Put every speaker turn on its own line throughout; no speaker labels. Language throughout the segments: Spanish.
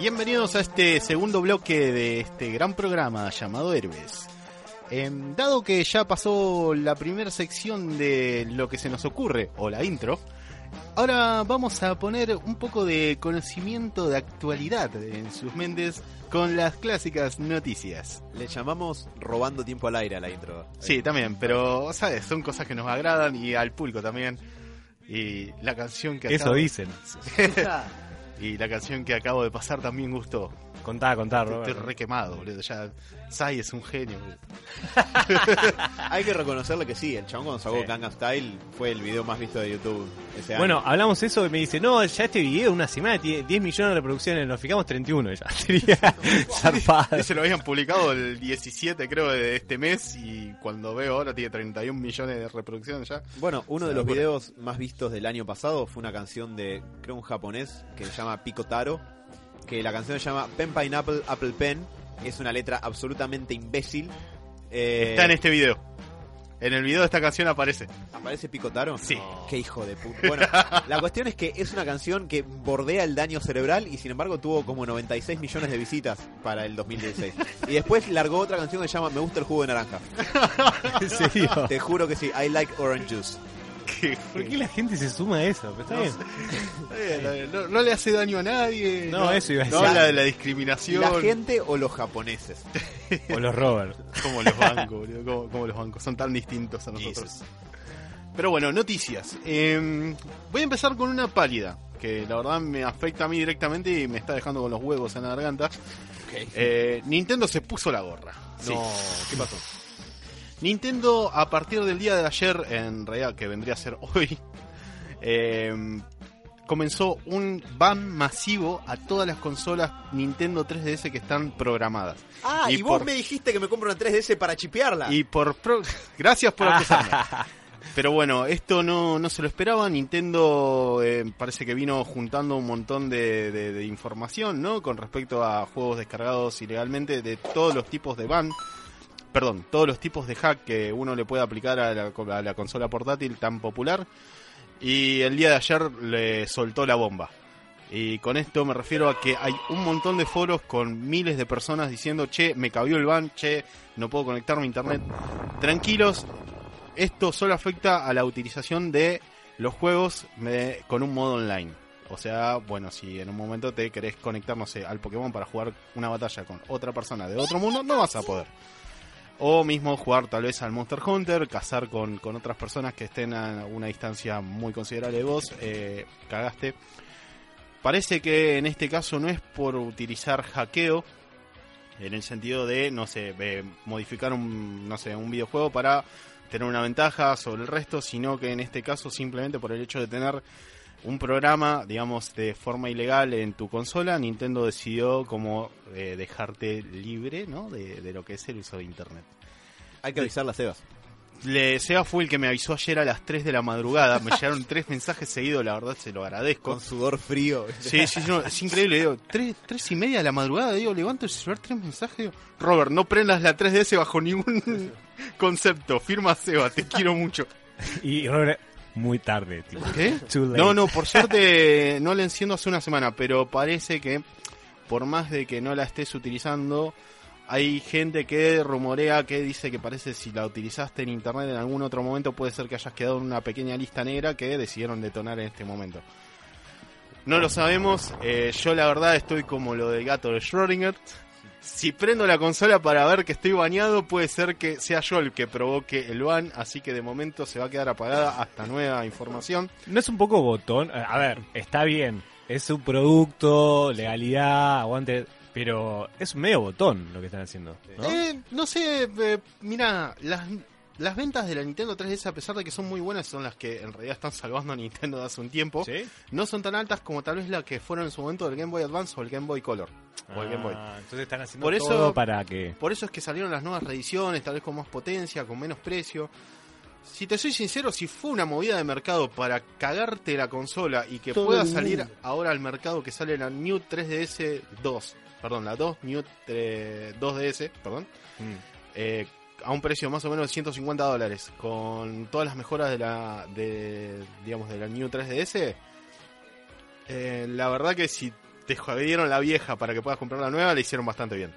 Bienvenidos a este segundo bloque de este gran programa llamado Héroes. Em, dado que ya pasó la primera sección de lo que se nos ocurre, o la intro, ahora vamos a poner un poco de conocimiento de actualidad en sus mentes con las clásicas noticias.
Le llamamos robando tiempo al aire a la intro.
Sí, también, pero, ¿sabes? Son cosas que nos agradan y al público también. Y la canción que
Eso dicen.
y la canción que acabo de pasar también gustó.
Contá, contá,
Estoy
Robert.
re quemado, boludo. Ya, Sai es un genio. boludo.
Hay que reconocerle que sí, el chabón cuando sacó
Sí.
Gangnam Style fue el video más visto de YouTube ese año.
Bueno, hablamos eso y me dice, no, ya este video, una semana, tiene 10 millones de reproducciones, nos fijamos 31 ya. Sería zarpado.
Se lo habían publicado el 17, creo, de este mes. Y cuando veo ahora tiene 31 millones de reproducciones ya.
Bueno, uno de los videos más vistos del año pasado fue una canción de, creo, un japonés que se llama Pico Taro. Que la canción se llama Pen Pineapple Apple Pen. Es una letra absolutamente imbécil. Eh,
Está en este video. En el video de esta canción aparece.
¿Aparece Pico Taro?
Sí.
Qué hijo de puta. Bueno, la cuestión es que es una canción que bordea el daño cerebral y sin embargo tuvo como 96 millones de visitas para el 2016. Y después largó otra canción que se llama Me gusta el jugo de naranja.
¿En serio?
Te juro que sí, I like orange juice.
Que-
¿Por qué la gente se suma a eso? Pero está
No
bien.
Eh, no, no le hace daño a nadie.
No, eso iba a
No
decir.
habla de la discriminación.
¿La gente o los japoneses?
O los Robert.
Como los bancos, boludo, como, como los bancos. Son tan distintos a nosotros.
Jesus.
Pero bueno, noticias. Eh, voy a empezar con una pálida. Que la verdad me afecta a mí directamente y me está dejando con los huevos en la garganta. Eh, Nintendo se puso la gorra. Sí.
No, ¿qué pasó?
Nintendo a partir del día de ayer, en realidad que vendría a ser hoy, eh, comenzó un ban masivo a todas las consolas Nintendo 3DS que están programadas.
Ah,
Y
y, vos
por-
me dijiste que me compro una 3DS para chipearla.
Y por pro- gracias por acusarme. Pero bueno, esto no, no se lo esperaba. Nintendo eh, parece que vino juntando un montón de, de- de información, ¿no? Con respecto a juegos descargados ilegalmente de todos los tipos de ban. Perdón, todos los tipos de hack que uno le puede aplicar a la, consola portátil tan popular. Y el día de ayer le soltó la bomba. Y con esto me refiero a que hay un montón de foros con miles de personas diciendo, che, me cabió el ban, che, no puedo conectarme a internet. Tranquilos, esto solo afecta a la utilización de los juegos me- con un modo online. O sea, bueno, si en un momento te querés conectar, no sé, al Pokémon para jugar una batalla con otra persona de otro mundo, no vas a poder. O mismo jugar tal vez al Monster Hunter, cazar con, con otras personas que estén a una distancia muy considerable de vos, eh, cagaste. Parece que en este caso no es por utilizar hackeo, en el sentido de, no sé, modificar un, no sé, un videojuego para tener una ventaja sobre el resto, sino que en este caso simplemente por el hecho de tener un programa, digamos, de forma ilegal en tu consola, Nintendo decidió como eh, dejarte libre, ¿no? De, de lo que es el uso de Internet.
Hay que avisar las Sebas.
Le, Seba fue el que me avisó ayer a las 3 de la madrugada, me llegaron tres mensajes seguidos, la verdad se lo agradezco.
Con sudor frío.
Sí, sí, no, es increíble, digo, tres, tres y media de la madrugada, digo, levanto el celular, tres mensajes, digo, Robert, no prendas la 3DS bajo ningún concepto, firma Seba, te quiero mucho.
Y Robert, muy tarde, tipo.
¿Qué? No, no, por suerte no la enciendo hace una semana, pero parece que por más de que no la estés utilizando, hay gente que rumorea que dice que parece si la utilizaste en internet en algún otro momento puede ser que hayas quedado en una pequeña lista negra que decidieron detonar en este momento. No lo sabemos, eh, yo la verdad estoy como lo del gato de Schrödinger. Si prendo la consola para ver que estoy bañado, puede ser que sea yo el que provoque el ban, así que de momento se va a quedar apagada hasta nueva información.
¿No es un poco botón? A ver, está bien. Es un producto, legalidad, aguante. Pero es medio botón lo que están haciendo. ¿no?
Eh, no sé, eh, mira, las, las ventas de la Nintendo 3DS, a pesar de que son muy buenas, son las que en realidad están salvando a Nintendo de hace un tiempo,
¿Sí?
no son tan altas como tal vez la que fueron en su momento del Game Boy Advance o el Game Boy Color. O el Game Boy.
Ah, entonces están haciendo
Por eso-
todo para que...
Por eso es que salieron las nuevas reediciones, tal vez con más potencia, con menos precio. Si te soy sincero, si fue una movida de mercado para cagarte la consola y que
Todo
pueda salir
mundo.
ahora al mercado que sale la New 3DS 2, perdón, la 2 New eh, 2DS, perdón,
Mm.
eh, a un precio más o menos de 150 dólares, con todas las mejoras de la, de, digamos, de la New 3DS, eh, la verdad que si te jodieron la vieja para que puedas comprar la nueva, le hicieron bastante bien.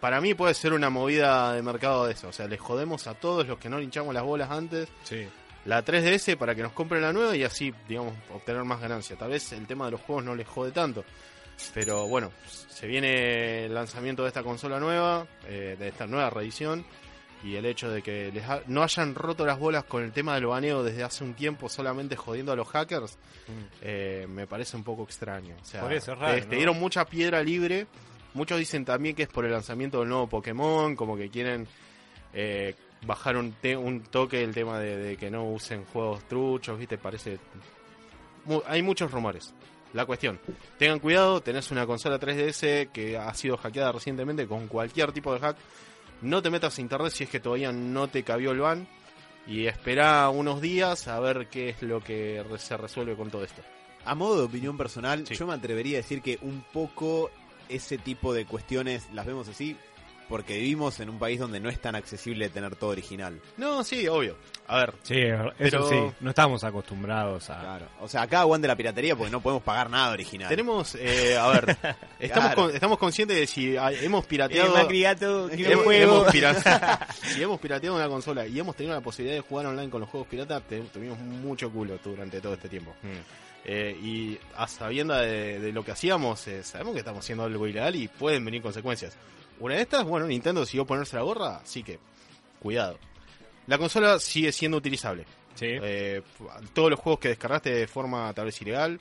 Para mí puede ser una movida de mercado de eso, o sea, le jodemos a todos los que no le hinchamos las bolas antes
Sí.
la 3DS para que nos compren la nueva y así, digamos, obtener más ganancia. Tal vez el tema de los juegos no les jode tanto. Pero bueno, se viene el lanzamiento de esta consola nueva, eh, de esta nueva reedición, y el hecho de que les ha- no hayan roto las bolas con el tema del baneo desde hace un tiempo solamente jodiendo a los hackers, eh, me parece un poco extraño. O sea,
Por eso es raro,
te, te
¿no?
dieron mucha piedra libre. Muchos dicen también que es por el lanzamiento del nuevo Pokémon, como que quieren eh, bajar un, te- un toque el tema de, de que no usen juegos truchos, ¿viste? Parece. mu- hay muchos rumores. La cuestión, tengan cuidado, tenés una consola 3DS que ha sido hackeada recientemente con cualquier tipo de hack. No te metas a internet si es que todavía no te cabió el ban. Y espera unos días a ver qué es lo que se resuelve con todo esto.
A modo de opinión personal,
Sí.
yo me atrevería a decir que un poco ese tipo de cuestiones las vemos así porque vivimos en un país donde no es tan accesible tener todo original.
No, sí, obvio. A ver,
Sí, eso
Pero-
sí. No estamos acostumbrados a...
Claro. O sea, acá aguante la piratería porque no podemos pagar nada original.
tenemos, eh, a ver, estamos,
Claro.
con- estamos conscientes de si hemos pirateado...
Eh, Macri Gato, quiero
hemos,
juego.
hemos si hemos pirateado una consola y hemos tenido la posibilidad de jugar online con los juegos piratas, te- tuvimos mucho culo durante todo este tiempo. Eh, y a sabienda de, de lo que hacíamos, eh, sabemos que estamos haciendo algo ilegal y pueden venir consecuencias. Una de estas, bueno, Nintendo decidió ponerse la gorra, así que cuidado. La consola sigue siendo utilizable.
Sí.
Eh, todos los juegos que descargaste de forma tal vez ilegal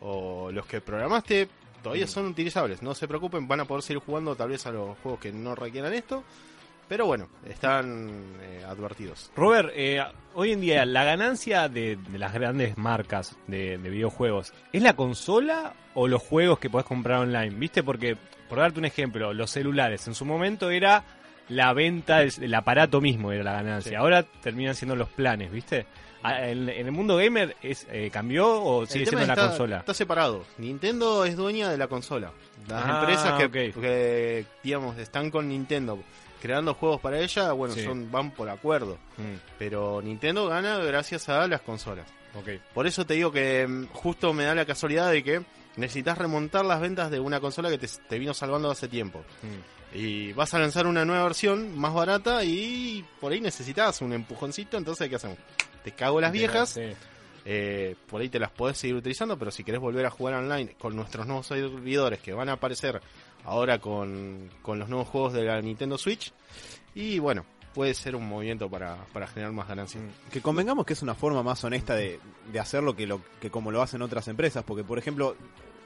o los que programaste todavía son utilizables. No se preocupen, van a poder seguir jugando tal vez a los juegos que no requieran esto. Pero bueno, están eh, advertidos.
Robert, eh, hoy en día la ganancia de, de las grandes marcas de, de videojuegos, ¿es la consola o los juegos que podés comprar online? ¿Viste? Porque, por darte un ejemplo, los celulares en su momento era la venta del, del aparato mismo, era la ganancia.
Sí.
Ahora terminan siendo los planes, ¿viste? Ah, En, en el mundo gamer es, eh, cambió o sigue
El
siendo la consola.
Está separado. Nintendo es dueña de la consola. Las
Ah,
empresas que, que, digamos, están con Nintendo creando juegos para ella, bueno,
Sí.
son van por acuerdo.
Mm,
Pero Nintendo gana gracias a las consolas. Por eso te digo que mm, justo me da la casualidad de que necesitas remontar las ventas de una consola que te, te vino salvando hace tiempo.
Mm.
Y vas a lanzar una nueva versión más barata y por ahí necesitas un empujoncito, entonces ¿qué hacemos? Te cago las viejas,
Sí.
eh, por ahí te las podés seguir utilizando, pero si querés volver a jugar online con nuestros nuevos servidores que van a aparecer ahora con, con los nuevos juegos de la Nintendo Switch, y bueno, puede ser un movimiento para, para generar más ganancias.
Que convengamos que es una forma más honesta de, de hacerlo que, lo, que como lo hacen otras empresas. Porque, por ejemplo,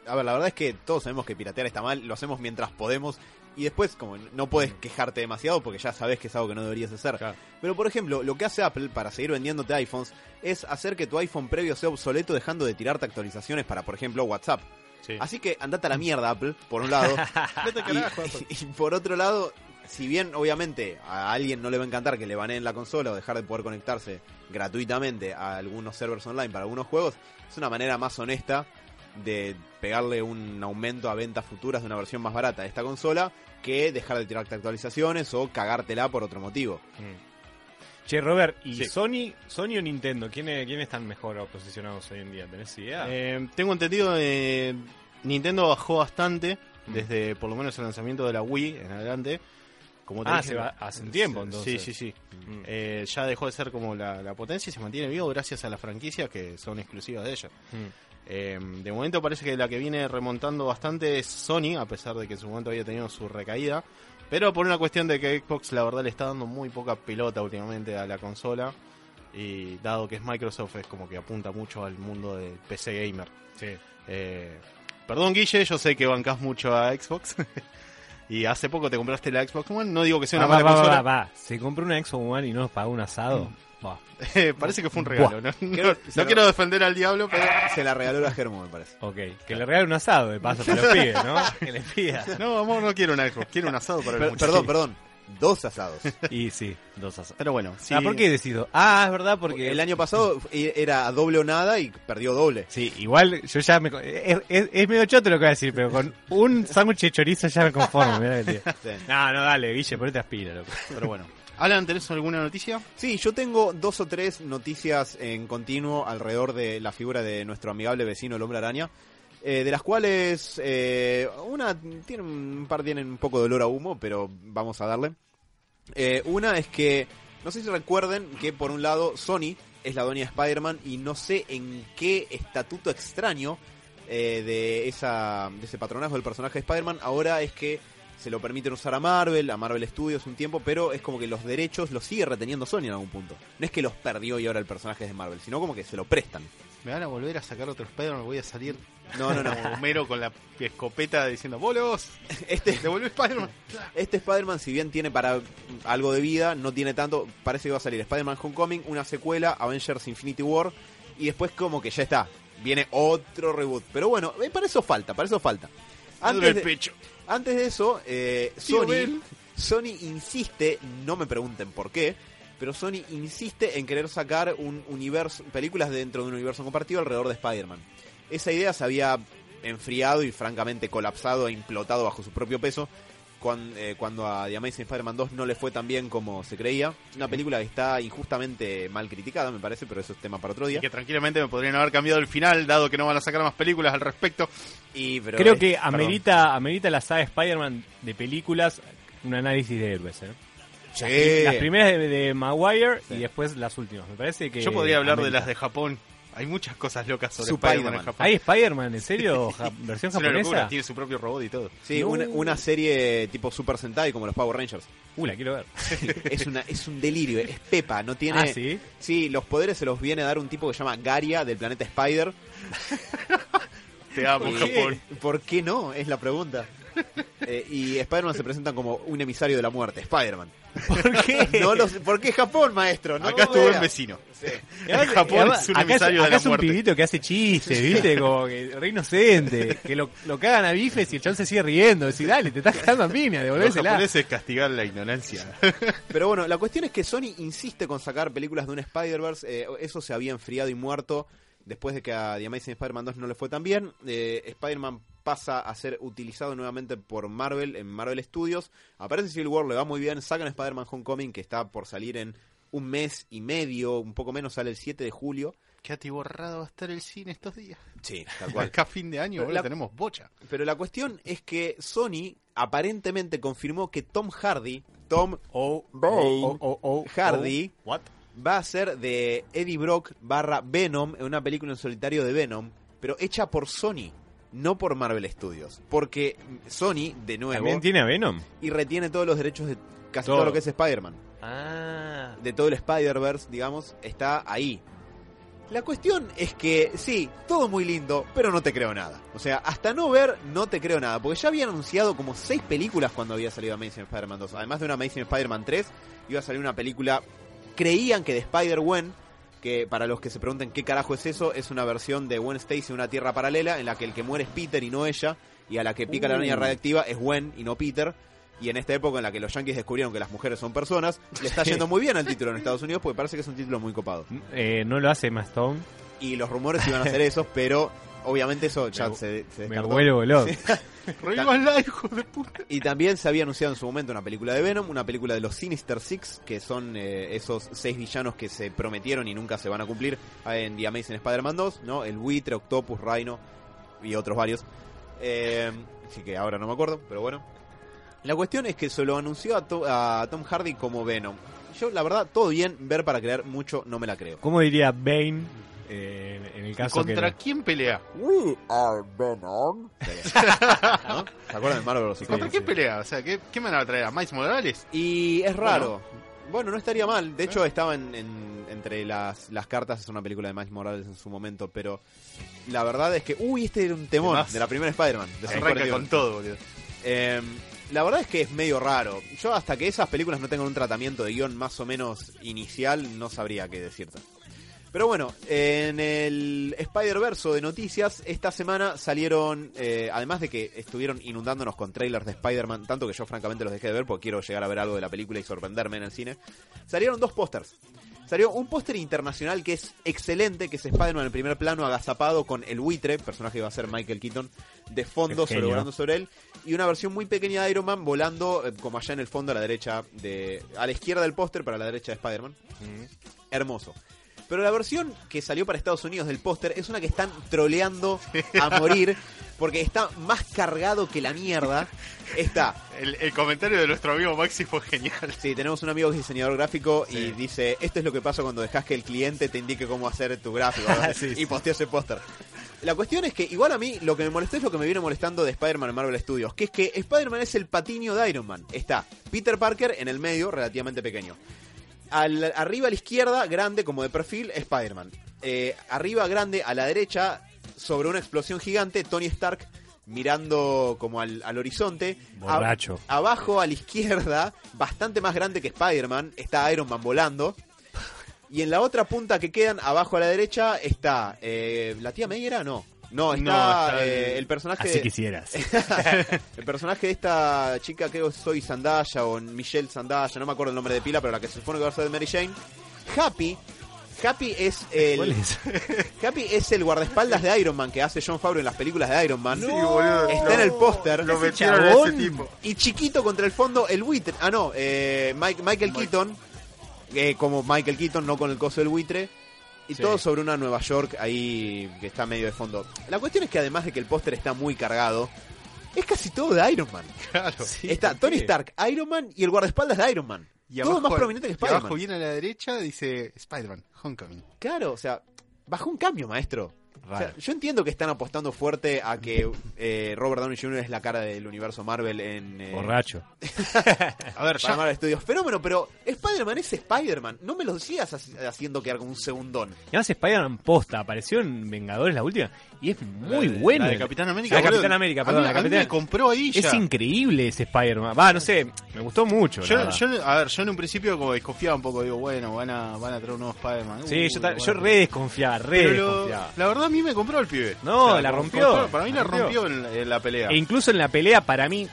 a ver, la verdad es que todos sabemos que piratear está mal, lo hacemos mientras podemos. Y después, como no puedes quejarte demasiado porque ya sabes que es algo que no deberías hacer.
Claro.
Pero, por ejemplo, lo que hace Apple para seguir vendiéndote iPhones es hacer que tu iPhone previo sea obsoleto dejando de tirarte actualizaciones para, por ejemplo, WhatsApp.
Sí.
Así que andate a la mierda, Apple, por un lado.
Vete carajo,
y, y por otro lado, si bien obviamente a alguien no le va a encantar que le baneen la consola o dejar de poder conectarse gratuitamente a algunos servers online para algunos juegos, es una manera más honesta de pegarle un aumento a ventas futuras de una versión más barata de esta consola que dejar de tirarte actualizaciones o cagártela por otro motivo.
Che, Robert, ¿y
Sí.
Sony, Sony o Nintendo? ¿Quiénes, ¿Quiénes están mejor posicionados hoy en día? ¿Tenés idea?
Eh, tengo entendido que Nintendo bajó bastante
Mm.
desde por lo menos el lanzamiento de la Wii en adelante. Como te
Ah,
dije,
se va- hace un tiempo, entonces.
Sí, sí, sí.
Mm.
Eh, ya dejó de ser como la, la potencia y se mantiene vivo gracias a las franquicias que son exclusivas de ella.
Mm.
Eh, de momento parece que la que viene remontando bastante es Sony, a pesar de que en su momento había tenido su recaída. Pero por una cuestión de que Xbox la verdad le está dando muy poca pelota últimamente a la consola. Y dado que es Microsoft es como que apunta mucho al mundo del PC gamer.
Sí.
Eh, Perdón, Guille, yo sé que bancás mucho a Xbox. y hace poco te compraste la Xbox One. No digo que sea una
Va,
mala
va,
consola.
va, va. Se compró una Xbox One y no nos pagó un asado. Va.
Eh, Parece que fue un regalo. No,
Creo-
no-
se
no
lo-
quiero defender al diablo, pero.
Se la regaló la Germo, me parece.
Ok, que le regale un asado de paso para los pibes, ¿no? Que le pida.
No, amor, no quiero una Xbox. Quiero un asado para el muchacho.
perdón, perdón. Dos asados.
Y sí, dos asados.
Pero bueno, sí.
Ah, ¿por qué decido? Ah, es verdad, porque...
El año pasado era doble o nada y perdió doble.
Sí, igual yo ya me... Es, es- es medio choto lo que voy a decir, pero con un sándwich de chorizo ya me conformo. mirá que tío.
Sí.
No, no, dale, Guille, ponete aspira, loco.
Pero bueno. Alan, ¿tenés alguna noticia?
Sí, yo tengo dos o tres noticias en continuo alrededor de la figura de nuestro amigable vecino el hombre araña. eh, de las cuales eh, una tiene un par tienen un poco de olor a humo, pero vamos a darle. Eh, una es que, no sé si recuerden que por un lado Sony es la dueña de Spider-Man y no sé en qué estatuto extraño de, esa, de ese patronazgo del personaje de Spider-Man ahora es que se lo permiten usar a Marvel, a Marvel Studios un tiempo, pero es como que los derechos los sigue reteniendo Sony en algún punto. No es que los perdió y ahora el personaje es de Marvel, sino como que se lo prestan.
Me van a volver a sacar otro Spider-Man, voy a salir
No, no, no.
como Homero con la escopeta diciendo ¡Bolos!
Este,
¡Devolvé Spider-Man!
Este Spider-Man, si bien tiene para algo de vida, no tiene tanto. Parece que va a salir Spider-Man Homecoming, una secuela, Avengers Infinity War, y después como que ya está. Viene otro reboot. Pero bueno, eh, para eso falta, para eso falta.
Me
Antes
el
de. Antes de eso, eh, Sony. Sony insiste, no me pregunten por qué, pero Sony insiste en querer sacar un universo, películas dentro de un universo compartido alrededor de Spider-Man. Esa idea se había enfriado y francamente colapsado e implotado bajo su propio peso cuan- eh, cuando a The Amazing Spider-Man 2 no le fue tan bien como se creía. Una película que está injustamente mal criticada, me parece, pero eso es tema para otro
Y
día.
que tranquilamente me podrían haber cambiado el final, dado que no van a sacar más películas al respecto.
Y, pero
Creo
es-
que
perdón.
amerita, amerita la saga Spider-Man de películas un análisis de héroes, ¿eh?
Sí.
Las primeras de, de Maguire
Sí.
y después las últimas. Me parece que.
Yo podría hablar de las de Japón. Hay muchas cosas locas sobre Spider-Man en. Japón.
¿Hay Spider-Man, en serio? Ja- ¿Versión
Es una locura,
japonesa?
tiene su propio robot y todo.
Sí,
No.
una, una serie tipo Super Sentai como los Power Rangers.
Uh, la quiero ver.
es una es un delirio, es Pepa, no tiene
Ah, ¿sí?
Sí, los poderes se los viene a dar un tipo que se llama Garia del planeta Spider.
Te amo,
¿Por
Japón.
¿Por qué no? Es la pregunta. Eh, y Spider-Man se presentan como un emisario de la muerte, Spider-Man.
¿Por qué?
No lo sé- ¿Por qué Japón, maestro? No
Acá
lo
es tu buen
vea.
vecino.
Y además-
En Japón
además,
es un
acá
emisario de
acá
la
es un
muerte.
pibito que hace chistes, ¿viste? Como que re inocente. Que lo, lo cagan a bifes y el chabón se sigue riendo. Decir, dale, te estás cagando a piña, devolvésela.
japoneses castigar la ignorancia.
Pero bueno, la cuestión es que Sony insiste con sacar películas de un Spider-Verse. eh, eso se había enfriado y muerto después de que a The Amazing Spider-Man 2 no le fue tan bien. Eh, Spider-Man pasa a ser utilizado nuevamente por Marvel en Marvel Studios. Aparece Civil War, le va muy bien. Sacan Spider-Man Homecoming, que está por salir en un mes y medio, un poco menos, sale el 7 de julio.
Qué atiborrado va a estar el cine estos días.
Sí, tal cual.
Acá fin de año,
Pero
boludo,
la-
tenemos bocha.
Pero la cuestión es que Sony aparentemente confirmó que Tom Hardy, Tom
Oh,
Bane
oh, oh, oh,
Hardy,
oh. What?
Va a ser de Eddie Brock barra Venom en una película en solitario de Venom, pero hecha por Sony, no por Marvel Studios. Porque Sony, de nuevo,
¿También tiene a Venom?
y retiene todos los derechos de casi todo,
Todo.
lo que es Spider-Man.
Ah.
De todo el Spider-Verse, digamos, está ahí. La cuestión es que, sí, todo muy lindo, pero no te creo nada. O sea, hasta no ver, no te creo nada. Porque ya habían anunciado como seis películas cuando había salido Amazing Spider-Man 2. Además de una Amazing Spider-Man 3, iba a salir una película, creían que de Spider-Gwen, que para los que se pregunten qué carajo es eso, es una versión de Gwen Stacy en una tierra paralela en la que el que muere es Peter y no ella, y a la que pica la
Uh.
araña radiactiva es Gwen y no Peter. Y en esta época en la que los yankees descubrieron que las mujeres son personas, le está yendo muy bien al título en Estados Unidos porque parece que es un título muy copado.
Eh, no lo hace Emma Stone.
Y los rumores iban a ser esos, pero obviamente eso ya
Me-
se, se
Me
descartó.
vuelvo loco.
Revívanla, hijo de puta.
Y también se había anunciado en su momento una película de Venom, una película de los Sinister Six, que son eh, esos seis villanos que se prometieron y nunca se van a cumplir en The Amazing Spider-Man 2, ¿no? El buitre, Octopus, Rhino y otros varios. Eh, así que ahora no me acuerdo, pero bueno. La cuestión es que se lo anunció a, To- a Tom Hardy como Venom. Yo, la verdad, todo bien, ver para creer mucho, no me la creo.
¿Cómo diría Bane eh, en el caso que...
¿Contra
no?
quién pelea?
We are Venom. ¿No? ¿Se acuerdan de Marvel vs.
¿Contra quién pelea? O sea, ¿qué, qué me van a traer? ¿A Miles Morales?
Y es raro. Bueno, no estaría mal. De hecho, estaba en, en, entre las, las cartas es una película de Miles Morales en su momento, pero la verdad es que, uy, este era un temor
Además,
de la primera Spider-Man. de
Se arranca con todo, boludo.
Eh, la verdad es que es medio raro. Yo hasta que esas películas no tengan un tratamiento de guion más o menos inicial, no sabría qué decirte. Pero bueno, en el Spider-Verse de noticias, esta semana salieron, eh, además de que estuvieron inundándonos con trailers de Spider-Man, tanto que yo francamente los dejé de ver porque quiero llegar a ver algo de la película y sorprenderme en el cine, salieron dos pósters. Salió un póster internacional que es excelente, que es Spider-Man en primer plano agazapado con el buitre, personaje que va a ser Michael Keaton, de fondo sobrevolando sobre él, y una versión muy pequeña de Iron Man volando eh, como allá en el fondo a la derecha, de a la izquierda del póster, para la derecha de Spider-Man. Hermoso. Pero la versión que salió para Estados Unidos del póster es una que están troleando a morir, porque está más cargado que la mierda. Está
El, el comentario de nuestro amigo Maxi fue genial.
Sí, tenemos un amigo que es diseñador gráfico y dice, esto es lo que pasa cuando dejas que el cliente te indique cómo hacer tu gráfico. y posteó ese póster. La cuestión es que igual a mí lo que me molestó es lo que me viene molestando de Spider-Man en Marvel Studios, que es que Spider-Man es el patiño de Iron Man. Está Peter Parker en el medio, relativamente pequeño. Al- arriba a la izquierda, grande como de perfil, Spider-Man. Eh, arriba grande a la derecha, sobre una explosión gigante, Tony Stark mirando como al, al horizonte. A-
Borracho.
abajo a la izquierda, bastante más grande que Spider-Man, está Iron Man volando. Y en la otra punta que quedan, abajo a la derecha, está... eh, ¿La tía May era? No. No, está,
No, está
eh,
el-
el personaje...
Así quisieras.
El personaje de esta chica que soy Zendaya o Michelle Zendaya, no me acuerdo el nombre de pila, pero la que se supone que va a ser de Mary Jane. Happy. Happy es el
¿Cuál es?
Happy es el guardaespaldas de Iron Man que hace John Favreau en las películas de Iron Man.
Sí, boludo.
Está en el póster.
Lo metieron ese tipo.
Y chiquito contra el fondo el buitre. Ah, no, eh, Mike- Michael Keaton. eh, como Michael Keaton, no con el coso del buitre. Y
Sí.
todo sobre una Nueva York ahí que está medio de fondo. La cuestión es que además de que el póster está muy cargado, es casi todo de Iron Man.
Claro.
Sí,
está
¿por
Tony? Stark, Iron Man y el guardaespaldas de Iron Man.
Y
todo
abajo-
más prominente que
y abajo
Spider-Man.
viene a la derecha, dice Spider-Man, Homecoming.
Claro, o sea, bajó un cambio, maestro. O sea,
Raro.
yo entiendo que están apostando fuerte a que eh, Robert Downey Jr. es la cara del universo Marvel en... eh,
Borracho.
A ver, ya,
Marvel Studios. Fenómeno, pero Spider-Man es Spider-Man. No me lo sigas haci- haciendo quedar como un segundón.
Y además Spider-Man posta, apareció en Vengadores la última y es muy
la
bueno.
La de Capitán América.
La. Capitán América,
A
perdón,
mí-
la
a mí
Capitán-
me compró ahí ya.
Es increíble ese Spider-Man. Va, no sé, me gustó mucho.
Yo, yo, a ver, yo en un principio como desconfiaba un poco, digo, bueno, van a, van a traer un nuevo Spider-Man.
sí,
Uh,
yo, ta-
bueno.
yo re desconfiaba, re
Pero lo-
desconfiaba.
la verdad a mí me compró el pibe.
No, la rompió,
para mí
la
la
rompió.
rompió en, en la pelea.
E incluso en la pelea, para mí,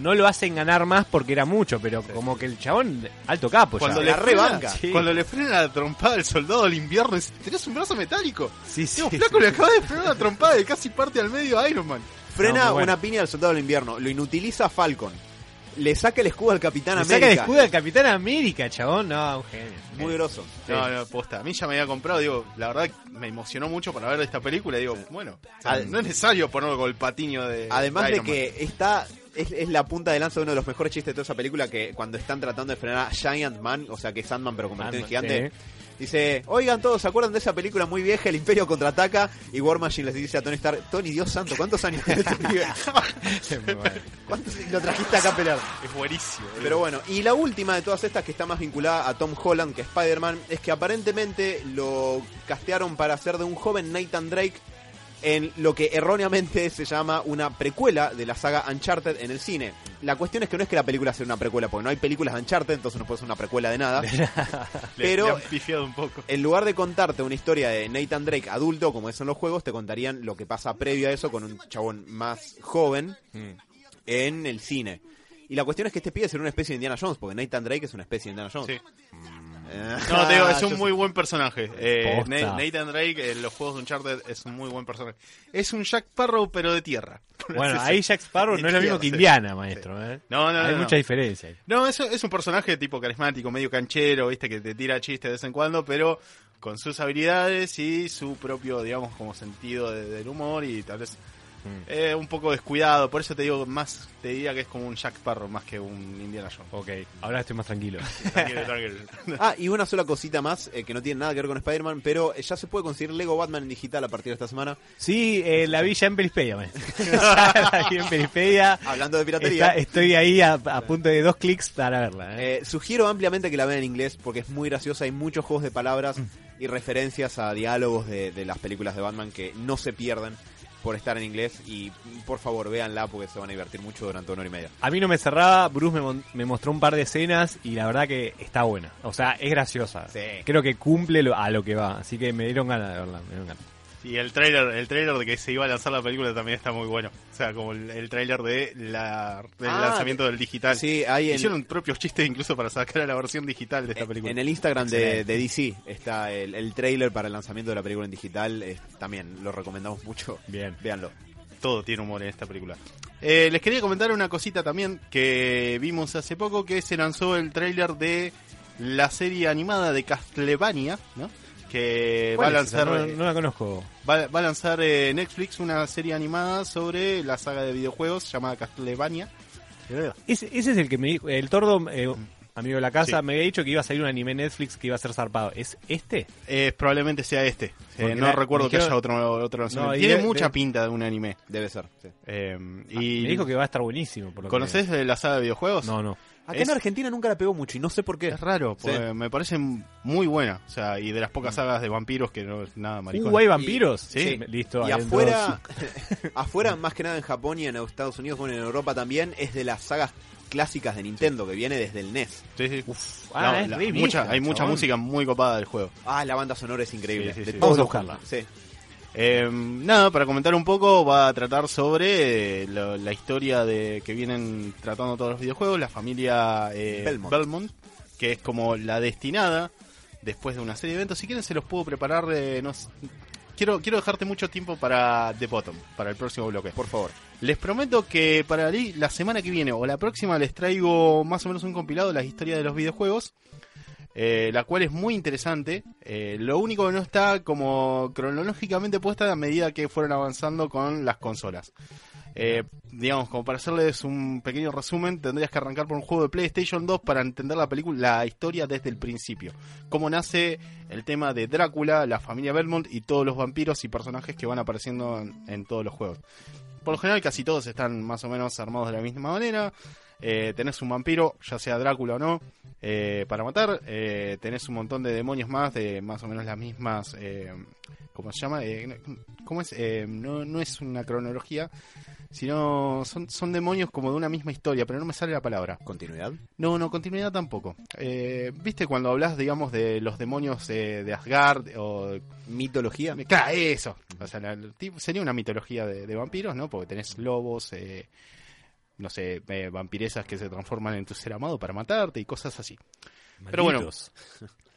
no lo hacen ganar más porque era mucho, pero como que el chabón, alto capo
cuando
ya.
le
la rebanca.
Sí.
cuando le frena la trompada del soldado del invierno, dice, tenés un brazo metálico.
Sí, sí, sí.
flaco, le acaba de frenar una trompada de casi parte al medio a Iron Man.
Frena
No, bueno.
una piña al soldado del invierno. Lo inutiliza Falcon. Le saca el escudo al Capitán
Le
América.
saca el escudo al Capitán América, chabón. No, un genio.
Muy grosso. Sí.
No, no, posta. A mí ya me había comprado, digo, la verdad me emocionó mucho para ver esta película. Digo, bueno, o sea,
Ad-
no es necesario ponerlo con el patiño de.
Además de
Man.
que está es, es la punta de lanza de uno de los mejores chistes de toda esa película que cuando están tratando de frenar a Giant Man, o sea que es Sandman pero convertido en gigante, dice, oigan todos, ¿se acuerdan de esa película muy vieja, El Imperio contraataca? Y War Machine les dice a Tony Stark, Tony, Dios santo, ¿cuántos años tiene este lo trajiste acá a pelear?
Es buenísimo. boludo.
Pero bueno, y la última de todas estas que está más vinculada a Tom Holland que Spider-Man es que aparentemente lo castearon para hacer de un joven Nathan Drake en lo que erróneamente se llama una precuela de la saga Uncharted en el cine. La cuestión es que no es que la película sea una precuela, porque no hay películas de Uncharted, entonces no puede ser una precuela de nada.
Le-
pero-
le han pifiado un poco.
En lugar de contarte una historia de Nathan Drake adulto, como es en los juegos, te contarían lo que pasa previo a eso con un chabón más joven
Mm.
en el cine. Y la cuestión es que este pibe será una especie de Indiana Jones, porque Nathan Drake es una especie de Indiana Jones.
Sí.
Eh,
No, te digo, es un muy buen personaje. Eh, Nathan Drake en los juegos de Uncharted es un muy buen personaje. Es un Jack Sparrow, pero de tierra.
Bueno, ahí Jack Sparrow no es lo mismo que. Indiana, maestro. ¿eh?
No, no,
Hay
no,
mucha
no.
diferencia.
No, es, es un personaje tipo carismático, medio canchero, viste, que te tira chistes de vez en cuando, pero con sus habilidades y su propio, digamos, como sentido de- del humor y tal vez
Mm.
Eh, un poco descuidado, por eso te digo más, te diría que es como un Jack Sparrow más que un Indiana Jones.
Ok, ahora estoy más tranquilo.
Tranquilo, tranquilo.
Ah, y una sola cosita más eh, que no tiene nada que ver con Spider-Man, pero eh, ya se puede conseguir Lego Batman en digital a partir de esta semana.
Sí, eh, la vi ya en Perispedia. la vi en Perispedia.
Hablando de piratería.
Está- estoy ahí a, a punto de dos clics para verla. ¿eh?
Eh, sugiero ampliamente que la vean en inglés porque es muy graciosa. Hay muchos juegos de palabras y referencias a diálogos de, de las películas de Batman que no se pierden por estar en inglés. Y por favor, véanla porque se van a divertir mucho durante una hora y media.
A mí no me cerraba, Bruce me, me mostró un par de escenas y la verdad que está buena. O sea, es graciosa.
Sí.
Creo que cumple lo- a lo que va. Así que me dieron ganas de verla. Me dieron ganas.
Y el trailer, el trailer de que se iba a lanzar la película también está muy bueno. O sea, como el, el trailer de la, del
Ah,
lanzamiento del digital.
Sí, hay en,
Hicieron propios chistes incluso para sacar a la versión digital de esta
en-
película.
en el Instagram de, de DC está el, el trailer para el lanzamiento de la película en digital. eh, también lo recomendamos mucho.
Bien.
Véanlo.
Todo tiene humor en esta película. Eh, les quería comentar una cosita también que vimos hace poco, que se lanzó el tráiler de la serie animada de Castlevania, ¿no? Que va a lanzar,
No, no la conozco.
va, va a lanzar eh, Netflix una serie animada sobre la saga de videojuegos llamada Castlevania.
Ese, ese es el que me dijo, el tordo, eh, amigo de la casa,
Sí.
me había dicho que iba a salir un anime Netflix que iba a ser zarpado. ¿Es este?
Eh, probablemente sea este. Eh, no
la-
recuerdo que haya otro, otro lanzamiento.
No,
Tiene mucha pinta de un anime.
Debe ser. sí.
Eh,
Ah,
y
me dijo que va a estar buenísimo. Por lo que-
¿Conoces de la saga de videojuegos?
No, no.
Acá
Es-
en Argentina nunca la pegó mucho y no sé por qué.
Es raro, porque
Sí.
me parece muy buena. O sea, y de las pocas sagas de vampiros que no es nada maricón.
Uh, ¿hay vampiros?
Sí.
Listo.
Y afuera, afuera, más que nada en Japón y en Estados Unidos, bueno, en Europa también, es de las sagas clásicas de Nintendo, que viene desde el NES.
Sí, sí.
Ah,
La-
es
la- mucha-
vieja,
hay mucha
chabón.
música muy copada del juego.
Ah, la banda sonora es increíble.
Sí, sí,
de
sí.
todos
Vamos a buscarla.
Sí.
Eh, nada, para comentar un poco, va a tratar sobre eh, la historia de que vienen tratando todos los videojuegos, la familia eh,
Belmont.
Belmont, que es como la destinada después de una serie de eventos. Si quieren, se los puedo preparar. eh, no quiero, quiero dejarte mucho tiempo para The Bottom, para el próximo bloque.
Por favor.
Les prometo que para la semana que viene o la próxima les traigo más o menos un compilado de las historias de los videojuegos, eh, la cual es muy interesante. Eh, lo único que no está como cronológicamente puesta a medida que fueron avanzando con las consolas. Eh, digamos, como para hacerles un pequeño resumen, tendrías que arrancar por un juego de PlayStation 2 para entender la película, la historia desde el principio. Cómo nace el tema de Drácula, la familia Belmont y todos los vampiros y personajes que van apareciendo en, en todos los juegos. Por lo general casi todos están más o menos armados de la misma manera. Eh, tenés un vampiro, ya sea Drácula o no, eh, para matar. Eh, tenés un montón de demonios más de más o menos las mismas... Eh, ¿Cómo se llama? Eh, ¿Cómo es? Eh, no, no es una cronología, sino son, son demonios como de una misma historia, pero no me sale la palabra.
¿Continuidad?
No, no, continuidad tampoco. Eh, ¿Viste cuando hablas, digamos, de los demonios eh, de Asgard o
¿Mitología?
Claro, eso. O sea, la- sería una mitología de, de vampiros, ¿no? Porque tenés lobos, eh, no sé, eh, vampiresas que se transforman en tu ser amado para matarte y cosas así. Pero bueno.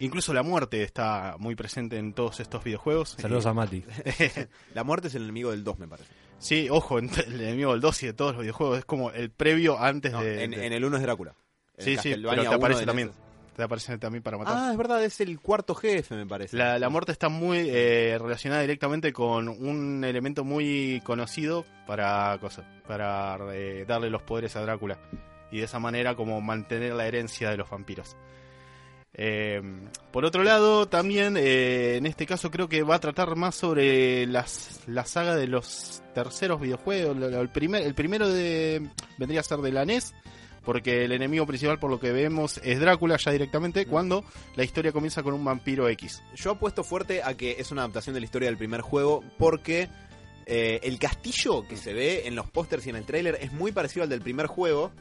Incluso la muerte está muy presente en todos estos videojuegos.
Saludos a Mati.
La muerte es el enemigo del 2, me parece.
Sí, ojo, el enemigo del 2 y de todos los videojuegos es como el previo antes
No,
de...
en,
de-
en el 1 es Drácula. En
Sí, sí, pero te
1
aparece también. Te aparece también para matar.
Ah, es verdad, es el cuarto jefe, me parece.
La, la muerte está muy eh, relacionada directamente con un elemento muy conocido para cosas, para eh, darle los poderes a Drácula y de esa manera como mantener la herencia de los vampiros. Eh, por otro lado, también en este caso creo que va a tratar más sobre las, la saga de los terceros videojuegos. El, primer, el primero de, vendría a ser de la NES, porque el enemigo principal por lo que vemos es Drácula ya directamente, cuando la historia comienza con un vampiro X.
Yo apuesto fuerte a que es una adaptación de la historia del primer juego porque eh, el castillo que se ve en los pósters y en el tráiler es muy parecido al del primer juego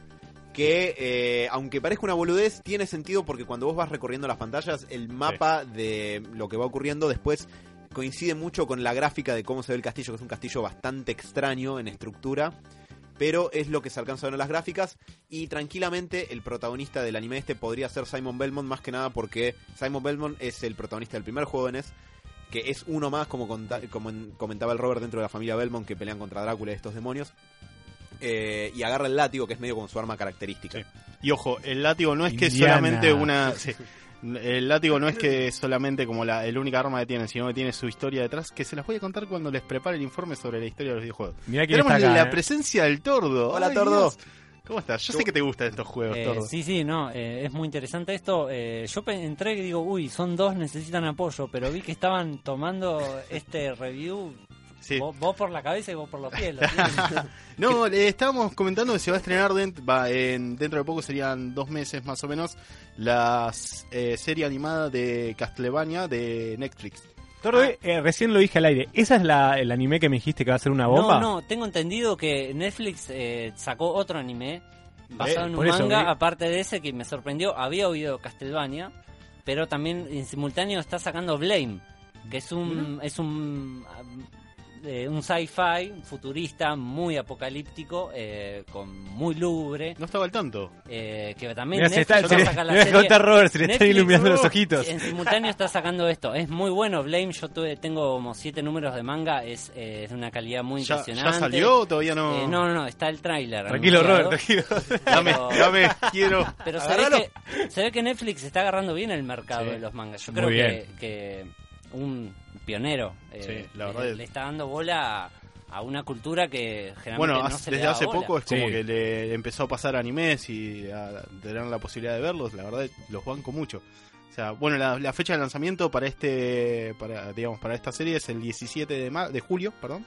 que eh, aunque parezca una boludez tiene sentido porque cuando vos vas recorriendo las pantallas el mapa de lo que va ocurriendo después coincide mucho con la gráfica de cómo se ve el castillo que es un castillo bastante extraño en estructura pero es lo que se alcanza a ver en las gráficas y tranquilamente el protagonista del anime este podría ser Simon Belmont más que nada porque Simon Belmont es el protagonista del primer juego de NES que es uno más como, conta- como en- comentaba el Robert dentro de la familia Belmont que pelean contra Drácula y estos demonios Eh, y agarra el látigo que es medio como su arma característica
Sí. Y ojo, el látigo no es que
Indiana.
solamente una. sí, El látigo no es que solamente como la el única arma que tienen, sino que tiene su historia detrás, que se las voy a contar cuando les prepare el informe sobre la historia de los videojuegos.
Mira quién
Tenemos
está acá.
la
¿eh?
presencia del Tordo.
Hola,
Ay,
Tordo.
Dios. ¿Cómo estás? Yo sé que te gustan estos juegos,
Eh,
Tordo.
sí, sí, no, eh, es muy interesante esto. Eh, yo entré y digo, uy, son dos, necesitan apoyo, pero vi que estaban tomando este review,
Sí.
vos, vos por la cabeza y vos por los pies.
No, le estábamos comentando que se va a estrenar dent- va, en- dentro de poco, serían dos meses más o menos, la eh, serie animada de Castlevania de Netflix.
Eh, recién lo dije al aire. ¿Esa es la, el anime que me dijiste que va a ser una bomba?
No, no, tengo entendido que Netflix eh, sacó otro anime basado
Eh,
en
por
un
eso,
manga, aparte de ese que me sorprendió. Había oído Castlevania, pero también en simultáneo está sacando Blame, que es un es un eh, un sci-fi futurista muy apocalíptico, eh, con muy lúgubre,
No estaba al tanto.
eh, que también
Mira, se
Netflix
está, se
va a
le,
sacar la serie.
Robert, se le están iluminando los
uh,
ojitos.
En simultáneo está sacando esto. Es muy bueno. Blame, yo tuve, tengo como siete números de manga. Es, eh, es de una calidad muy
¿Ya,
impresionante.
ya salió o todavía no?
Eh, no, no, no, está el tráiler.
Tranquilo, Robert, tranquilo.
Dame,
pero-
dame, quiero.
Pero se ve, que, se ve que Netflix está agarrando bien el mercado
Sí.
de los mangas. Yo
Muy
creo que un pionero eh,
Sí, la
le-
verdad es-
le, está dando bola a, a una cultura que generalmente
Bueno,
no
hace-
se
desde
da
hace
bola.
poco es como
Sí.
que le empezó a pasar animes y a tener la posibilidad de verlos. La verdad, los banco mucho. O sea, bueno, la, la fecha de lanzamiento para este, para digamos, para esta serie es el 17 de, ma- de julio, perdón.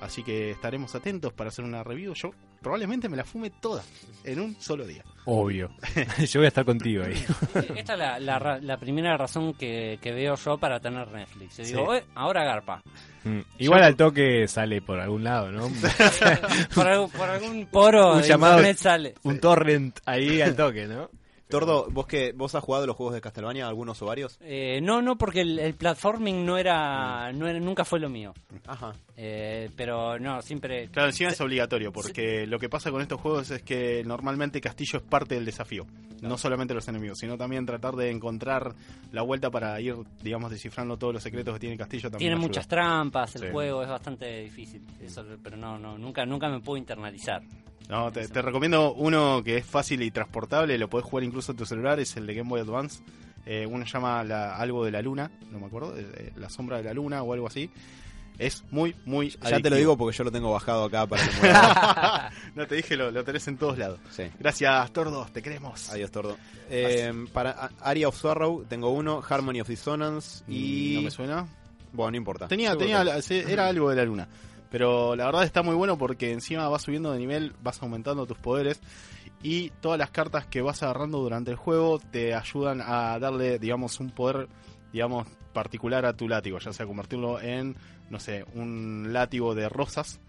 Así que estaremos atentos para hacer una review. Yo probablemente me la fume toda en un solo día.
Obvio. Yo voy a estar contigo ahí.
Esta es la, la ra- la primera razón que, que veo yo para tener Netflix. Yo digo,
Sí.
"Eh, ahora garpa.
Mm. Igual al toque sale por algún lado, ¿no?
por, algún, por algún poro
Un
de
llamado-
internet sale.
Un torrent ahí al toque, ¿no?
Tordo, ¿vos, que, ¿vos has jugado los juegos de Castlevania, algunos o varios?
Eh, no, no, porque el, el platforming no
Mm.
era, no era, nunca fue lo mío.
Ajá.
Eh, pero no, siempre.
Claro, encima es obligatorio, porque lo que pasa con estos juegos es que normalmente Castillo es parte del desafío. No solamente los enemigos, sino también tratar de encontrar la vuelta para ir, digamos, descifrando todos los secretos que tiene Castillo. También
Tiene muchas trampas, el
Sí.
juego es bastante difícil. Eso, pero no, no, nunca, nunca me puedo internalizar.
No, te, te recomiendo uno que es fácil y transportable, lo puedes jugar incluso en tu celular, es el de Game Boy Advance. Eh, uno se llama la- algo de la luna, no me acuerdo, eh, eh, la sombra de la luna o algo así. Es muy, muy
Ya te lo digo porque yo lo tengo bajado acá para que
no te dije, lo, lo tenés en todos lados.
Sí.
Gracias, Tordos, te queremos.
Adiós, Tordo. Eh, para Aria of Sorrow tengo uno, Harmony of Dissonance y...
¿No me suena?
Bueno, no importa.
Tenía, tenía, era algo de la luna. Pero la verdad está muy bueno porque encima vas subiendo de nivel, vas aumentando tus poderes y todas las cartas que vas agarrando durante el juego te ayudan a darle, digamos, un poder, digamos, particular a tu látigo, ya sea convertirlo en, no sé, un látigo de rosas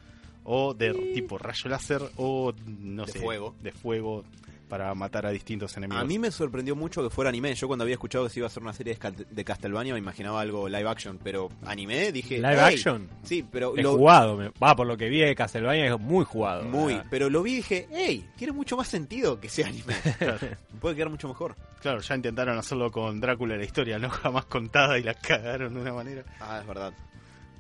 o de tipo rayo láser o, no
De
sé,
fuego.
de fuego para matar a distintos enemigos.
A mí me sorprendió mucho que fuera anime. Yo cuando había escuchado que se iba a hacer una serie de Castlevania me imaginaba algo live action, pero anime dije...
Live
"Ey".
action.
Sí, pero
Es
lo,
jugado. me- Va, por lo que vi de Castlevania es muy jugado.
Muy,
¿verdad?
pero lo vi y dije, hey, tiene mucho más sentido que sea anime. Puede quedar mucho mejor.
Claro, ya intentaron hacerlo con Drácula la historia, no jamás contada y la cagaron de una manera.
Ah, es verdad.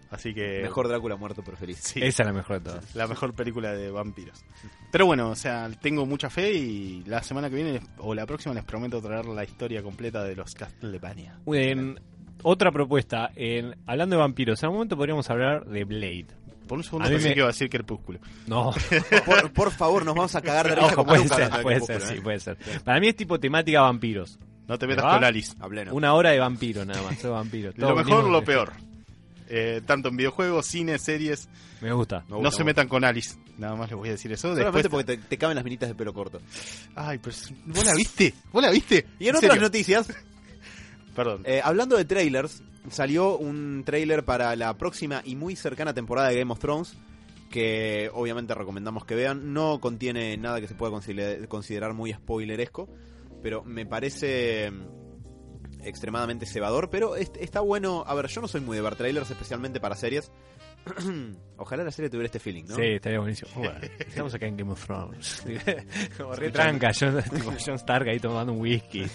Así que
Mejor Drácula muerto pero feliz.
sí,
Esa es la mejor de todas.
la mejor película de vampiros. Pero bueno, o sea, tengo mucha fe y la semana que viene o la próxima les prometo traer la historia completa de los Castlevania.
En- otra propuesta. en- hablando de vampiros, en algún momento podríamos hablar de Blade.
Por un segundo
A mí
pensé
me-
que iba a decir Crepúsculo.
No,
Por, por favor, nos vamos a cagar de risa
ojo, puede ser,
de
puede ser, sí,
¿eh?
puede ser. Para mí es tipo temática vampiros.
No te metas con Alice.
A pleno.
Una hora de vampiro nada más, soy vampiro. Todo
Lo mejor, lo peor. Eh, tanto en videojuegos, cine, series.
Me gusta.
Me
No
gusta,
se
me
metan con Alice. Nada más les voy a decir eso.
Solamente
Después...
porque te, te caben las minitas de pelo corto.
Ay, pero ¿vos la viste? ¿Vos la viste?
Y en otras noticias,
Perdón.
eh, hablando de trailers, salió un trailer para la próxima y muy cercana temporada de Game of Thrones, que obviamente recomendamos que vean. No contiene nada que se pueda consider- considerar muy spoileresco, pero me parece extremadamente cebador, pero est- está bueno. A ver, yo no soy muy de ver trailers, especialmente para series. Ojalá la serie tuviera este feeling, ¿no?
Sí, estaría buenísimo. Estamos acá en Game of Thrones. Como re tranca, John, tipo John Stark ahí tomando un whisky.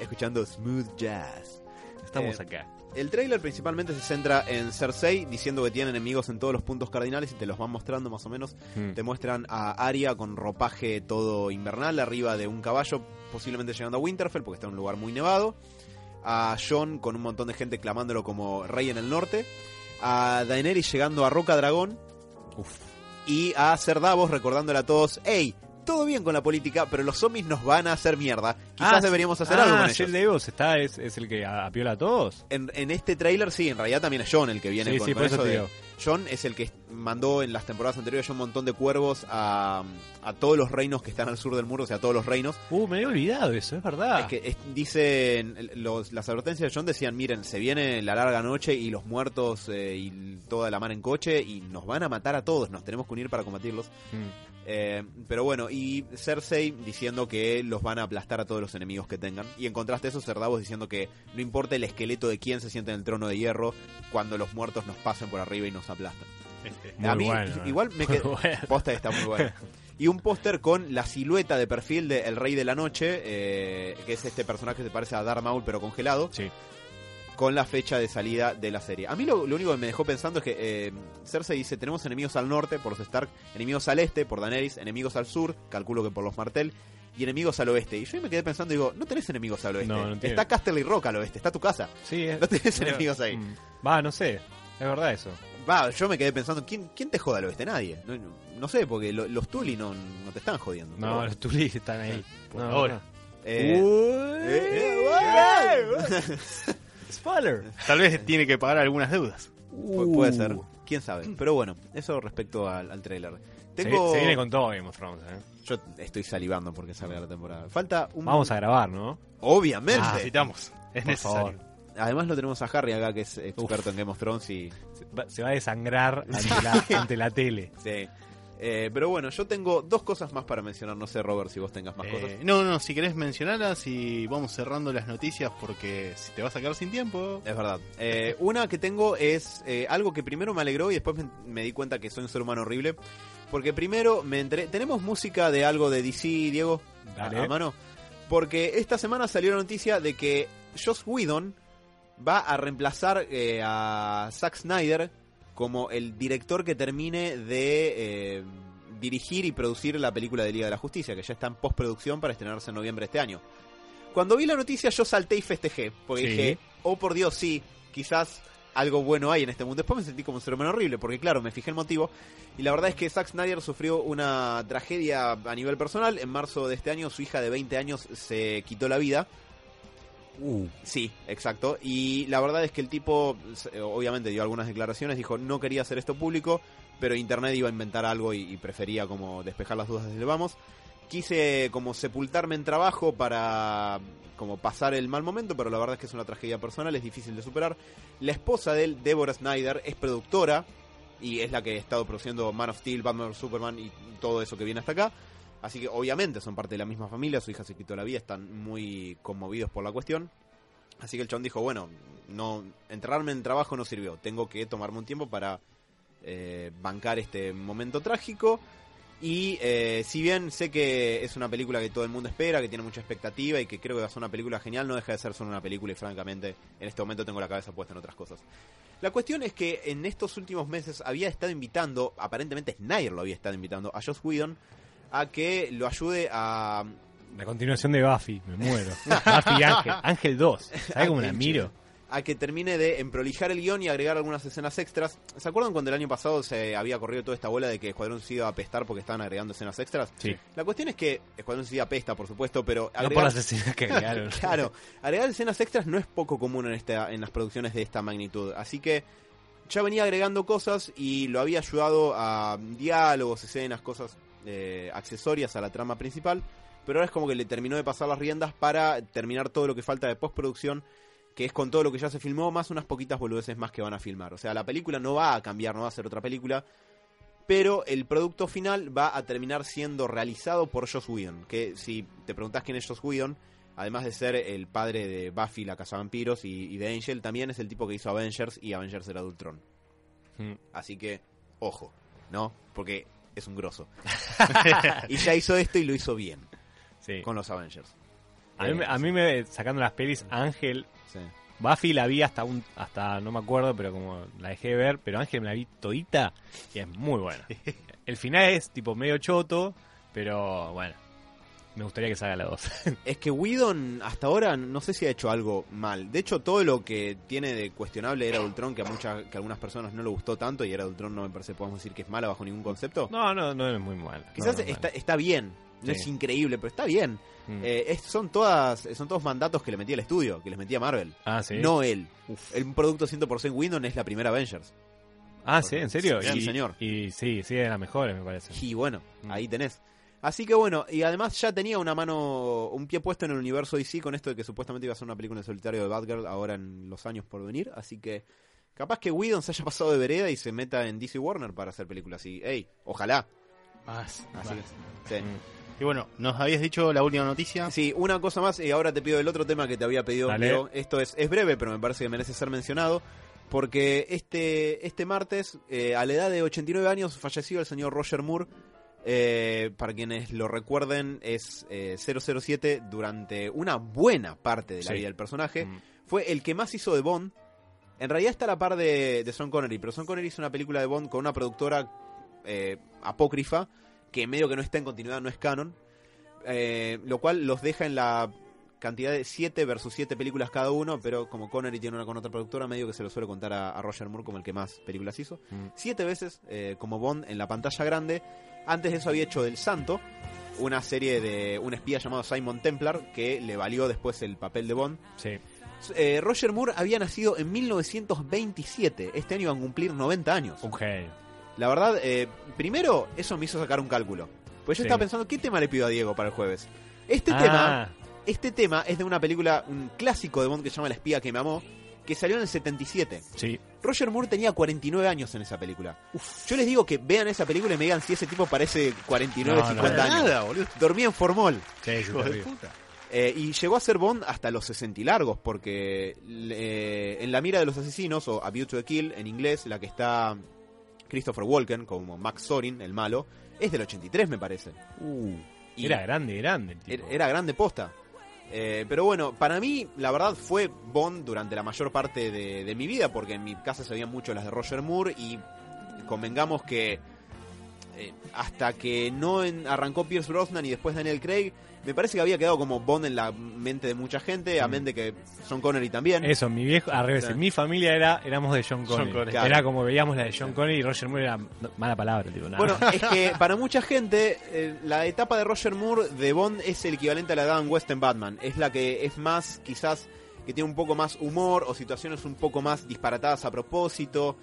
Escuchando smooth jazz.
Estamos
Eh,
acá.
El trailer principalmente se centra en Cersei diciendo que tiene enemigos en todos los puntos cardinales y te los van mostrando más o menos.
Mm.
Te muestran a Arya con ropaje todo invernal arriba de un caballo, posiblemente llegando a Winterfell porque está en un lugar muy nevado. A Jon con un montón de gente clamándolo como rey en el norte. A Daenerys llegando a Roca Dragón.
Uf.
Y a Ser Davos recordándole a todos, hey, todo bien con la política, pero los zombies nos van a hacer mierda. Quizás
Ah,
deberíamos hacer
ah,
algo con
Shell
ellos.
Davos está, es, es el que apiola a todos.
En, en este tráiler sí, en realidad también es John el que viene
Sí,
con,
sí,
con
por eso
eso de-. John es el que mandó en las temporadas anteriores un montón de cuervos a, a todos los reinos que están al sur del muro, o sea, a todos los reinos.
Uh, me había olvidado eso, es verdad.
Es que es- dicen, los- las advertencias de John decían, miren, se viene la larga noche y los muertos eh, y toda la mar en coche y nos van a matar a todos, nos tenemos que unir para combatirlos.
Mm.
Eh, pero bueno, y Cersei diciendo que los van a aplastar a todos los enemigos que tengan. Y en contraste a eso, Ser Davos diciendo que no importa el esqueleto de quién se siente en el trono de hierro, cuando los muertos nos pasen por arriba y nos aplastan.
Muy
a mí
bueno, ¿eh?
igual me
Muy
quedé...
bueno.
Posta está muy bueno. Y un póster con la silueta de perfil de El Rey de la Noche, eh, que es este personaje que se parece a Darth Maul pero congelado,
Sí.
Con la fecha de salida de la serie. A mí lo, lo único que me dejó pensando es que eh, Cersei dice, tenemos enemigos al norte por los Stark, enemigos al este por Daenerys, enemigos al sur, calculo que por los Martell, y enemigos al oeste. Y yo me quedé pensando, digo, no tenés enemigos al oeste.
No, no
está Casterly Rock al oeste, está tu casa.
Sí, es-
No tenés
pero-
enemigos ahí.
Va, no sé. Es verdad eso.
Va, yo me quedé pensando, ¿quién, quién te joda al oeste? Nadie. No, sé, porque lo- los Tully no, no te están jodiendo.
No, los Tulis están ahí.
Por
No,
ahora.
no.
Eh,
Uy,
eh,
eh, Spoiler.
Tal vez tiene que pagar algunas deudas.
pu- puede ser, quién sabe. Pero bueno, eso respecto al, al trailer.
Se-
Tengo...
Se, viene con todo Game of Thrones, ¿eh?
Yo estoy salivando porque salga la temporada. Falta un...
Vamos a grabar, ¿no?
Obviamente.
Ah,
Necesitamos. Es
Por
necesario.
favor.
Además lo tenemos a Harry acá, que es experto en Game of Thrones y...
Se va- Se va a desangrar ante la, ante la tele.
Sí. Eh, pero bueno, yo tengo dos cosas más para mencionar. No sé, Robert, si vos tengas más
Eh,
cosas.
no, no, si querés mencionarlas y vamos cerrando las noticias porque si te vas a quedar sin tiempo.
Es verdad. Eh, una que tengo es eh, algo que primero me alegró y después me, me di cuenta que soy un ser humano horrible. Porque primero me enteré... ¿Tenemos música de algo de DC, Diego?
Dale.
A, mano. Porque esta semana salió la noticia de que Joss Whedon va a reemplazar eh, a Zack Snyder como el director que termine de eh, dirigir y producir la película de Liga de la Justicia, que ya está en postproducción para estrenarse en noviembre de este año. Cuando vi la noticia yo salté y festejé, porque
Sí.
dije, oh por Dios, sí, quizás algo bueno hay en este mundo. Después me sentí como un ser humano horrible, porque claro, me fijé el motivo. Y la verdad es que Zack Snyder sufrió una tragedia a nivel personal. En marzo de este año su hija de 20 años se quitó la vida.
Uh,
Sí, exacto. Y la verdad es que el tipo, eh, obviamente, dio algunas declaraciones, dijo no quería hacer esto público, pero Internet iba a inventar algo y, prefería como despejar las dudas desde el vamos. Quise como sepultarme en trabajo para como pasar el mal momento, pero la verdad es que es una tragedia personal, es difícil de superar. La esposa de él, Deborah Snyder, es productora y es la que ha estado produciendo Man of Steel, Batman Superman y todo eso que viene hasta acá. Así que obviamente son parte de la misma familia, su hija se quitó la vida, están muy conmovidos por la cuestión. Así que el chabón dijo, bueno, no enterrarme en trabajo no sirvió, tengo que tomarme un tiempo para eh, bancar este momento trágico. Y eh, si bien sé que es una película que todo el mundo espera, que tiene mucha expectativa y que creo que va a ser una película genial, no deja de ser solo una película y francamente en este momento tengo la cabeza puesta en otras cosas. La cuestión es que en estos últimos meses había estado invitando, aparentemente Snyder lo había estado invitando, a Joss Whedon a que lo ayude a
la continuación de Buffy, me muero. Buffy y Ángel. Ángel 2. ¿Sabes cómo la miro?
a que termine de emprolijar el guion y agregar algunas escenas extras. ¿Se acuerdan cuando el año pasado se había corrido toda esta bola de que Escuadrón se iba a apestar porque estaban agregando escenas extras?
Sí.
La cuestión es que Escuadrón se apesta, por supuesto, pero
No por las escenas que agregaron.
claro, agregar escenas extras no es poco común en, esta, en las producciones de esta magnitud. Así que ya venía agregando cosas y lo había ayudado a diálogos, escenas, cosas eh, accesorias a la trama principal. Pero ahora es como que le terminó de pasar las riendas para terminar todo lo que falta de postproducción, que es con todo lo que ya se filmó, más unas poquitas boludeces más que van a filmar. O sea, la película no va a cambiar, no va a ser otra película, pero el producto final va a terminar siendo realizado por Joss Whedon. Que si te preguntás quién es Joss Whedon, además de ser el padre de Buffy, la Cazavampiros, y, y de Angel, también es el tipo que hizo Avengers y Avengers era Ultron.
Mm.
Así que, ojo, ¿no? Porque es un grosso. y ya hizo esto y lo hizo bien
Sí.
con los Avengers.
A mí, me- a mí me, sacando las pelis, Ángel,
Sí.
Buffy la vi hasta un hasta no me acuerdo, pero como la dejé de ver, pero Ángel me la vi todita y es muy buena. El final es tipo medio choto, pero bueno, me gustaría que salga la 2.
Es que Whedon hasta ahora no sé si ha hecho algo mal. De hecho, todo lo que tiene de cuestionable Era Ultron, que a muchas, que a algunas personas no le gustó tanto, y Era Ultron no me parece, podemos decir que es mala bajo ningún concepto.
no, no, no es muy mal.
Quizás
No, no es
está,
mal.
está bien. No
Sí.
es increíble, pero está bien.
Mm.
Eh, es- son todas son todos mandatos que le metía el estudio, que les metía Marvel.
ah, sí.
No él. El producto 100% Whedon es la primera Avengers.
Ah, sí, en serio.
Sí,
y,
señor.
Y sí, sí, de las mejores, me parece.
Y bueno,
Mm.
ahí tenés. Así que bueno, y además ya tenía una mano, un pie puesto en el universo DC con esto de que supuestamente iba a ser una película en solitario de Batgirl ahora en los años por venir. Así que capaz que Whedon se haya pasado de vereda y se meta en DC Warner para hacer películas. Y, ey, ojalá.
Más,
Así
más.
que, sí.
Y bueno, nos habías dicho la última noticia.
Sí, una cosa más, y ahora te pido el otro tema que te había pedido. Leo. Esto es, es breve, pero me parece que merece ser mencionado. Porque este, este martes, eh, a la edad de 89 años, falleció el señor Roger Moore. Eh, para quienes lo recuerden, es eh, 007 durante una buena parte de la
Sí.
vida del personaje.
Mm.
Fue el que más hizo de Bond. En realidad está a la par de, de Sean Connery, pero Sean Connery hizo una película de Bond con una productora eh, apócrifa que medio que no está en continuidad, no es canon. Eh, lo cual los deja en la cantidad de 7 versus 7 películas cada uno, pero como Connery tiene una con otra productora, medio que se lo suele contar a, a Roger Moore como el que más películas hizo.
Mm.
Siete veces eh, como Bond en la pantalla grande. Antes de eso había hecho Del Santo, una serie de un espía llamado Simon Templar, que le valió después el papel de Bond.
Sí.
Eh, Roger Moore había nacido en 1927. Este año iban a cumplir 90 años.
Un genio.
La verdad, eh, primero, eso me hizo sacar un cálculo. Pues yo
Sí.
estaba pensando, ¿qué tema le pido a Diego para el jueves? Este
Ah,
tema, este tema es de una película, un clásico de Bond que se llama La espía que me amó, que salió en el 77.
Sí.
Roger Moore tenía 49 años en esa película. Yo les digo que vean esa película y me digan si ese tipo parece 49,
No, no,
50
Para
años.
nada, boludo.
Dormía en Formol.
Sí,
Hijo de puta.
Eh, y llegó a ser Bond hasta los 60 y largos, porque eh, en La mira de los asesinos, o A View to a Kill, en inglés, la que está Christopher Walken, como Max Sorin, el malo, es del 83, me parece. Y
Era grande, grande. el tipo.
era, era grande posta. Eh, pero bueno, para mí, la verdad, fue Bond durante la mayor parte de, mi vida, porque en mi casa se veían mucho las de Roger Moore, y convengamos que eh, hasta que no en- arrancó Pierce Brosnan y después Daniel Craig, me parece que había quedado como Bond en la mente de mucha gente, amén de que Sean Connery también.
Eso, mi viejo, al revés,
Sí.
mi familia era, éramos de John Connery.
Connery.
Claro.
Era como veíamos la de John Connery y Roger Moore era mala palabra, tipo, nada.
Bueno, es que para mucha gente eh, la etapa de Roger Moore de Bond es el equivalente a la de Adam West en Batman. Es la que es más, quizás, que tiene un poco más humor o situaciones un poco más disparatadas a propósito.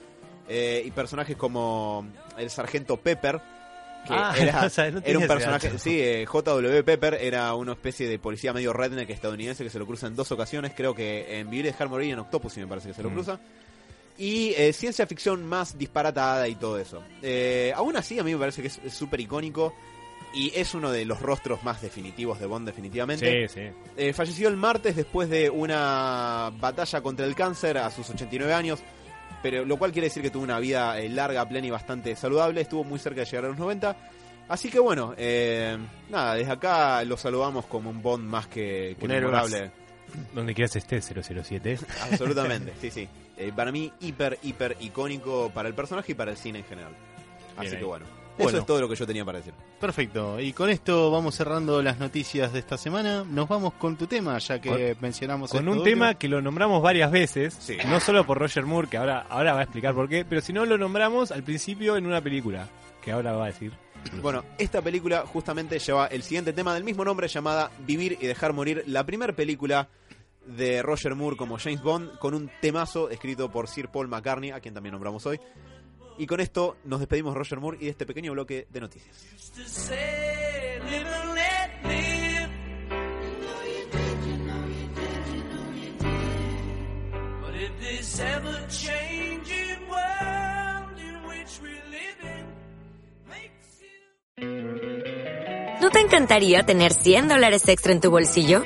Eh, y personajes como el sargento Pepper, que
Ah,
era,
o sea, no
era
tenía
un personaje, sí, eh, J.W. Pepper era una especie de policía medio redneck estadounidense que se lo cruza en dos ocasiones, creo que en Vivir y dejar morir y en Octopussy me parece que se lo
Mm.
cruza. Y eh, ciencia ficción más disparatada y todo eso. Eh, aún así, a mí me parece que es súper icónico y es uno de los rostros más definitivos de Bond, definitivamente.
sí, sí.
Eh, falleció el martes después de una batalla contra el cáncer a sus 89 años, pero lo cual quiere decir que tuvo una vida eh, larga, plena y bastante saludable. Estuvo muy cerca de llegar a los 90. Así que bueno, eh, nada, desde acá lo saludamos como un Bond más que, que memorable.
Donde quieras esté 007.
Absolutamente, sí, sí. Eh, para mí, hiper, hiper icónico para el personaje y para el cine en general. Así
Bien
que bueno,
Bueno.
eso es todo lo que yo tenía para decir.
Perfecto. Y con esto vamos cerrando las noticias de esta semana. Nos vamos con tu tema, ya que mencionamos
Con
esto
un
último.
tema que lo nombramos varias veces,
Sí.
no solo por Roger Moore, que ahora, ahora va a explicar por qué, pero si no lo nombramos al principio en una película, que ahora va a decir.
Bueno, esta película justamente lleva el siguiente tema del mismo nombre llamada Vivir y dejar morir, la primera película de Roger Moore como James Bond con un temazo escrito por Sir Paul McCartney, a quien también nombramos hoy. Y con esto nos despedimos Roger Moore y de este pequeño bloque de noticias.
¿No te encantaría tener 100 dólares extra en tu bolsillo?